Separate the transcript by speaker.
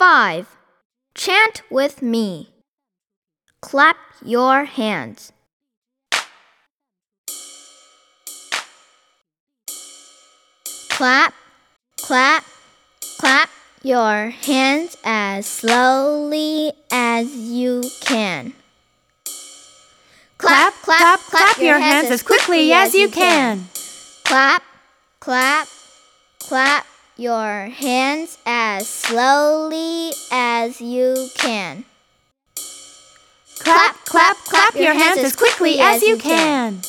Speaker 1: 5. Chant with me. Clap your hands. Clap, clap, clap your hands as slowly as you can.
Speaker 2: Clap, clap, clap your hands as quickly as you can.
Speaker 1: Clap, clap, clap your hands as slowly as you can.
Speaker 2: Clap, clap, clap your hands as quickly as you can.